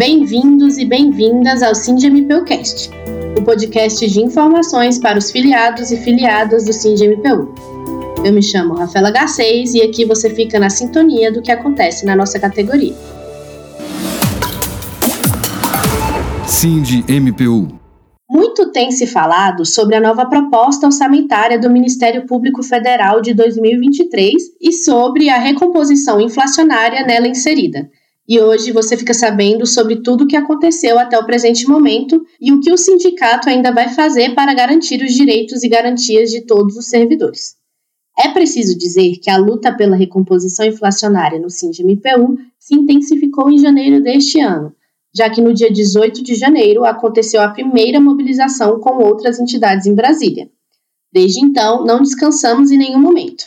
Bem-vindos e bem-vindas ao SindMPUcast, o podcast de informações para os filiados e filiadas do SindMPU. Eu me chamo Rafaela Garcês e aqui você fica na sintonia do que acontece na nossa categoria. SindMPU muito tem se falado sobre a nova proposta orçamentária do Ministério Público Federal de 2023 e sobre a recomposição inflacionária nela inserida. E hoje você fica sabendo sobre tudo o que aconteceu até o presente momento e o que o sindicato ainda vai fazer para garantir os direitos e garantias de todos os servidores. É preciso dizer que a luta pela recomposição inflacionária no SINDI-MPU se intensificou em janeiro deste ano, já que no dia 18 de janeiro aconteceu a primeira mobilização com outras entidades em Brasília. Desde então, não descansamos em nenhum momento.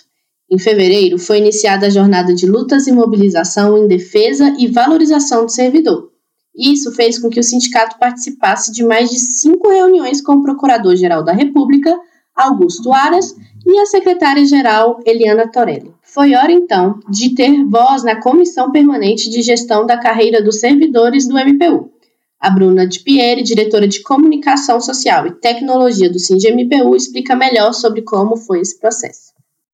Em fevereiro, foi iniciada a jornada de lutas e mobilização em defesa e valorização do servidor. Isso fez com que o sindicato participasse de mais de cinco reuniões com o Procurador-Geral da República, Augusto Aras, e a secretária-geral, Eliana Torelli. Foi hora, então, de ter voz na Comissão Permanente de Gestão da Carreira dos Servidores do MPU. A Bruna de Pieri, diretora de Comunicação Social e Tecnologia do SINDI-MPU, explica melhor sobre como foi esse processo.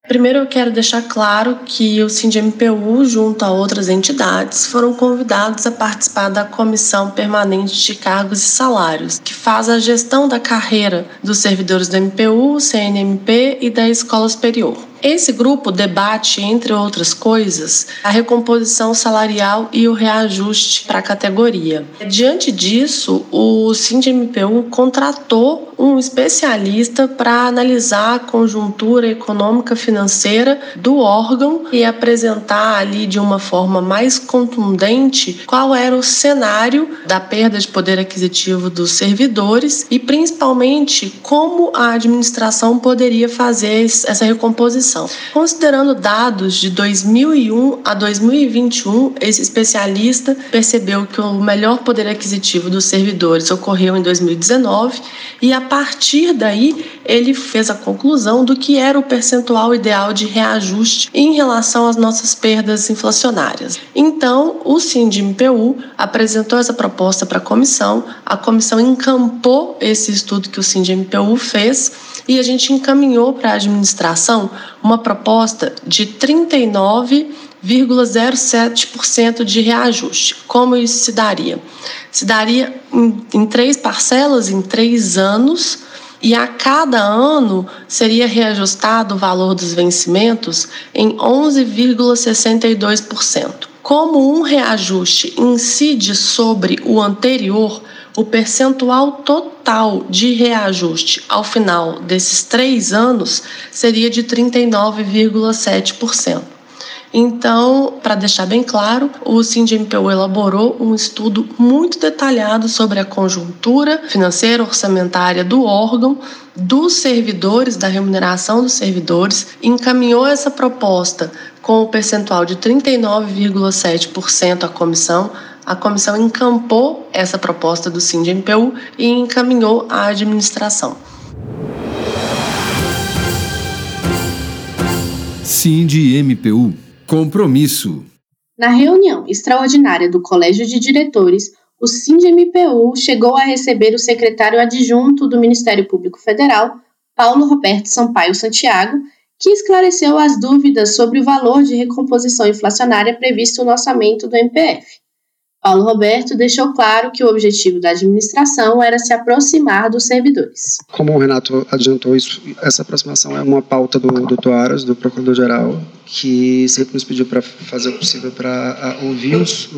Primeiro eu quero deixar claro que o SINDI-MPU, junto a outras entidades, foram convidados a participar da Comissão Permanente de Cargos e Salários, que faz a gestão da carreira dos servidores do MPU, CNMP e da Escola Superior. Esse grupo debate, entre outras coisas, a recomposição salarial e o reajuste para a categoria. Diante disso, o SINDMPU contratou um especialista para analisar a conjuntura econômica financeira do órgão e apresentar ali de uma forma mais contundente qual era o cenário da perda de poder aquisitivo dos servidores e principalmente como a administração poderia fazer essa recomposição. Considerando dados de 2001 a 2021, esse especialista percebeu que o melhor poder aquisitivo dos servidores ocorreu em 2019 e a partir daí ele fez a conclusão do que era o percentual ideal de reajuste em relação às nossas perdas inflacionárias. Então, o SINDI-MPU apresentou essa proposta para a comissão, a comissão encampou esse estudo que o SINDI-MPU fez e a gente encaminhou para a administração uma proposta de 39,07% de reajuste. Como isso se daria? Se daria em, em três parcelas, em três anos, e a cada ano seria reajustado o valor dos vencimentos em 11,62%. Como um reajuste incide sobre o anterior, o percentual total de reajuste ao final desses três anos seria de 39,7%. Então, para deixar bem claro, o SINDMPU elaborou um estudo muito detalhado sobre a conjuntura financeira orçamentária do órgão, dos servidores, da remuneração dos servidores, encaminhou essa proposta com o percentual de 39,7% à comissão, a comissão encampou essa proposta do SINDMPU e encaminhou à administração. SINDMPU Compromisso. Na reunião extraordinária do Colégio de Diretores, o SINDMPU chegou a receber o secretário adjunto do Ministério Público Federal, Paulo Roberto Sampaio Santiago, que esclareceu as dúvidas sobre o valor de recomposição inflacionária previsto no orçamento do MPF. Paulo Roberto deixou claro que o objetivo da administração era se aproximar dos servidores. Como o Renato adiantou, isso, essa aproximação é uma pauta do Dr. Aras, do Procurador-Geral, que sempre nos pediu para fazer o possível para ouvir os,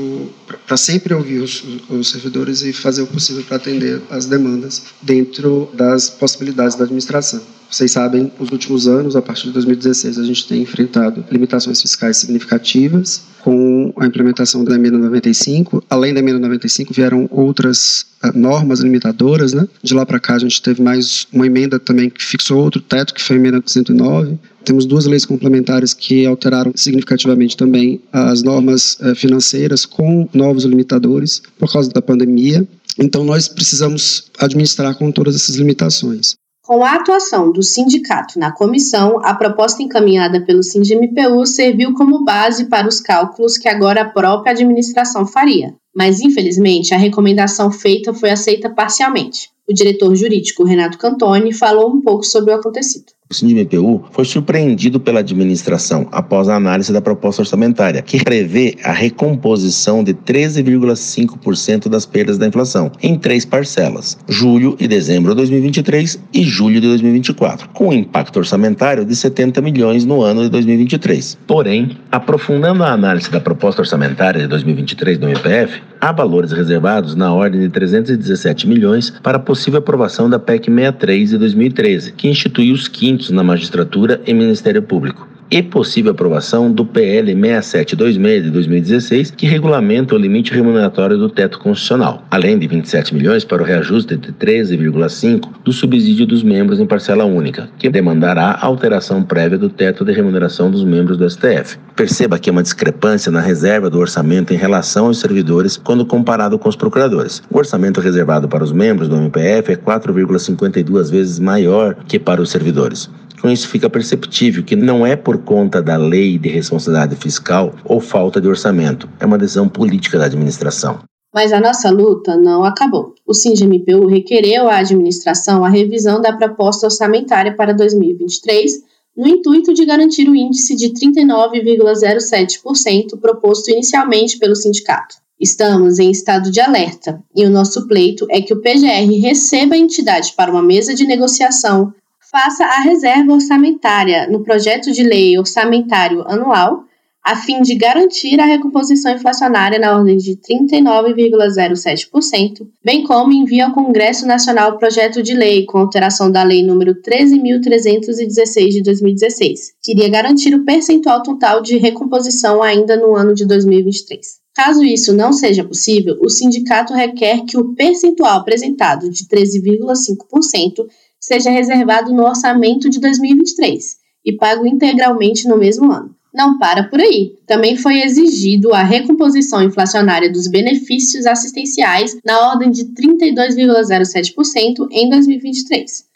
para sempre ouvir os, os, servidores e fazer o possível para atender as demandas dentro das possibilidades da administração. Vocês sabem, nos últimos anos, a partir de 2016, a gente tem enfrentado limitações fiscais significativas com a implementação da emenda 95. Além da emenda 95, vieram outras uh, normas limitadoras, né? De lá para cá, a gente teve mais uma emenda também que fixou outro teto, que foi a emenda 109. Temos duas leis complementares que alteraram significativamente também as normas uh, financeiras com novos limitadores por causa da pandemia. Então, nós precisamos administrar com todas essas limitações. Com a atuação do sindicato na comissão, a proposta encaminhada pelo SINDMPU serviu como base para os cálculos que agora a própria administração faria. Mas, infelizmente, a recomendação feita foi aceita parcialmente. O diretor jurídico Renato Cantoni falou um pouco sobre o acontecido. O SINDMPU foi surpreendido pela administração após a análise da proposta orçamentária, que prevê a recomposição de 13,5% das perdas da inflação em três parcelas: julho e dezembro de 2023 e julho de 2024, com impacto orçamentário de 70 milhões no ano de 2023. Porém, aprofundando a análise da proposta orçamentária de 2023 do MPF, há valores reservados na ordem de 317 milhões para possível aprovação da PEC 63 de 2013, que institui os quintos na magistratura e Ministério Público e possível aprovação do PL 6726 de 2016, que regulamenta o limite remuneratório do teto constitucional, além de 27 milhões para o reajuste de 13,5 do subsídio dos membros em parcela única, que demandará alteração prévia do teto de remuneração dos membros do STF. Perceba que há uma discrepância na reserva do orçamento em relação aos servidores quando comparado com os procuradores. O orçamento reservado para os membros do MPF é 4,52 vezes maior que para os servidores. Com isso, fica perceptível que não é por conta da lei de responsabilidade fiscal ou falta de orçamento, é uma decisão política da administração. Mas a nossa luta não acabou. O SINGMPU requereu à administração a revisão da proposta orçamentária para 2023, no intuito de garantir o índice de 39,07% proposto inicialmente pelo sindicato. Estamos em estado de alerta e o nosso pleito é que o PGR receba a entidade para uma mesa de negociação faça a reserva orçamentária no projeto de lei orçamentário anual, a fim de garantir a recomposição inflacionária na ordem de 39,07%, bem como envia ao Congresso Nacional o projeto de lei com alteração da Lei nº 13.316 de 2016, que iria garantir o percentual total de recomposição ainda no ano de 2023. Caso isso não seja possível, o sindicato requer que o percentual apresentado de 13,5% seja reservado no orçamento de 2023 e pago integralmente no mesmo ano. Não para por aí. Também foi exigido a recomposição inflacionária dos benefícios assistenciais na ordem de 32,07% em 2023.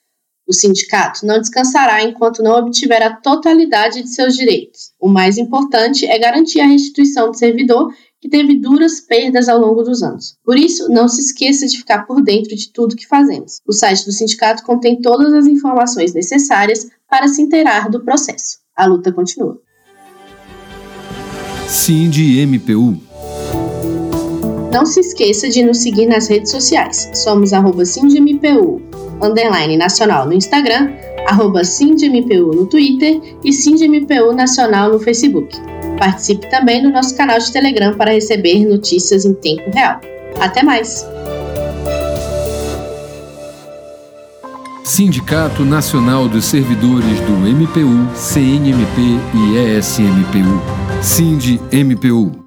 O sindicato não descansará enquanto não obtiver a totalidade de seus direitos. O mais importante é garantir a restituição do servidor que teve duras perdas ao longo dos anos. Por isso, não se esqueça de ficar por dentro de tudo que fazemos. O site do sindicato contém todas as informações necessárias para se inteirar do processo. A luta continua. MPU. Não se esqueça de nos seguir nas redes sociais. Somos arroba underline nacional no Instagram, arroba no Twitter e MPU Nacional no Facebook. Participe também no nosso canal de Telegram para receber notícias em tempo real. Até mais! Sindicato Nacional dos Servidores do MPU, CNMP e ESMPU. SINDE MPU.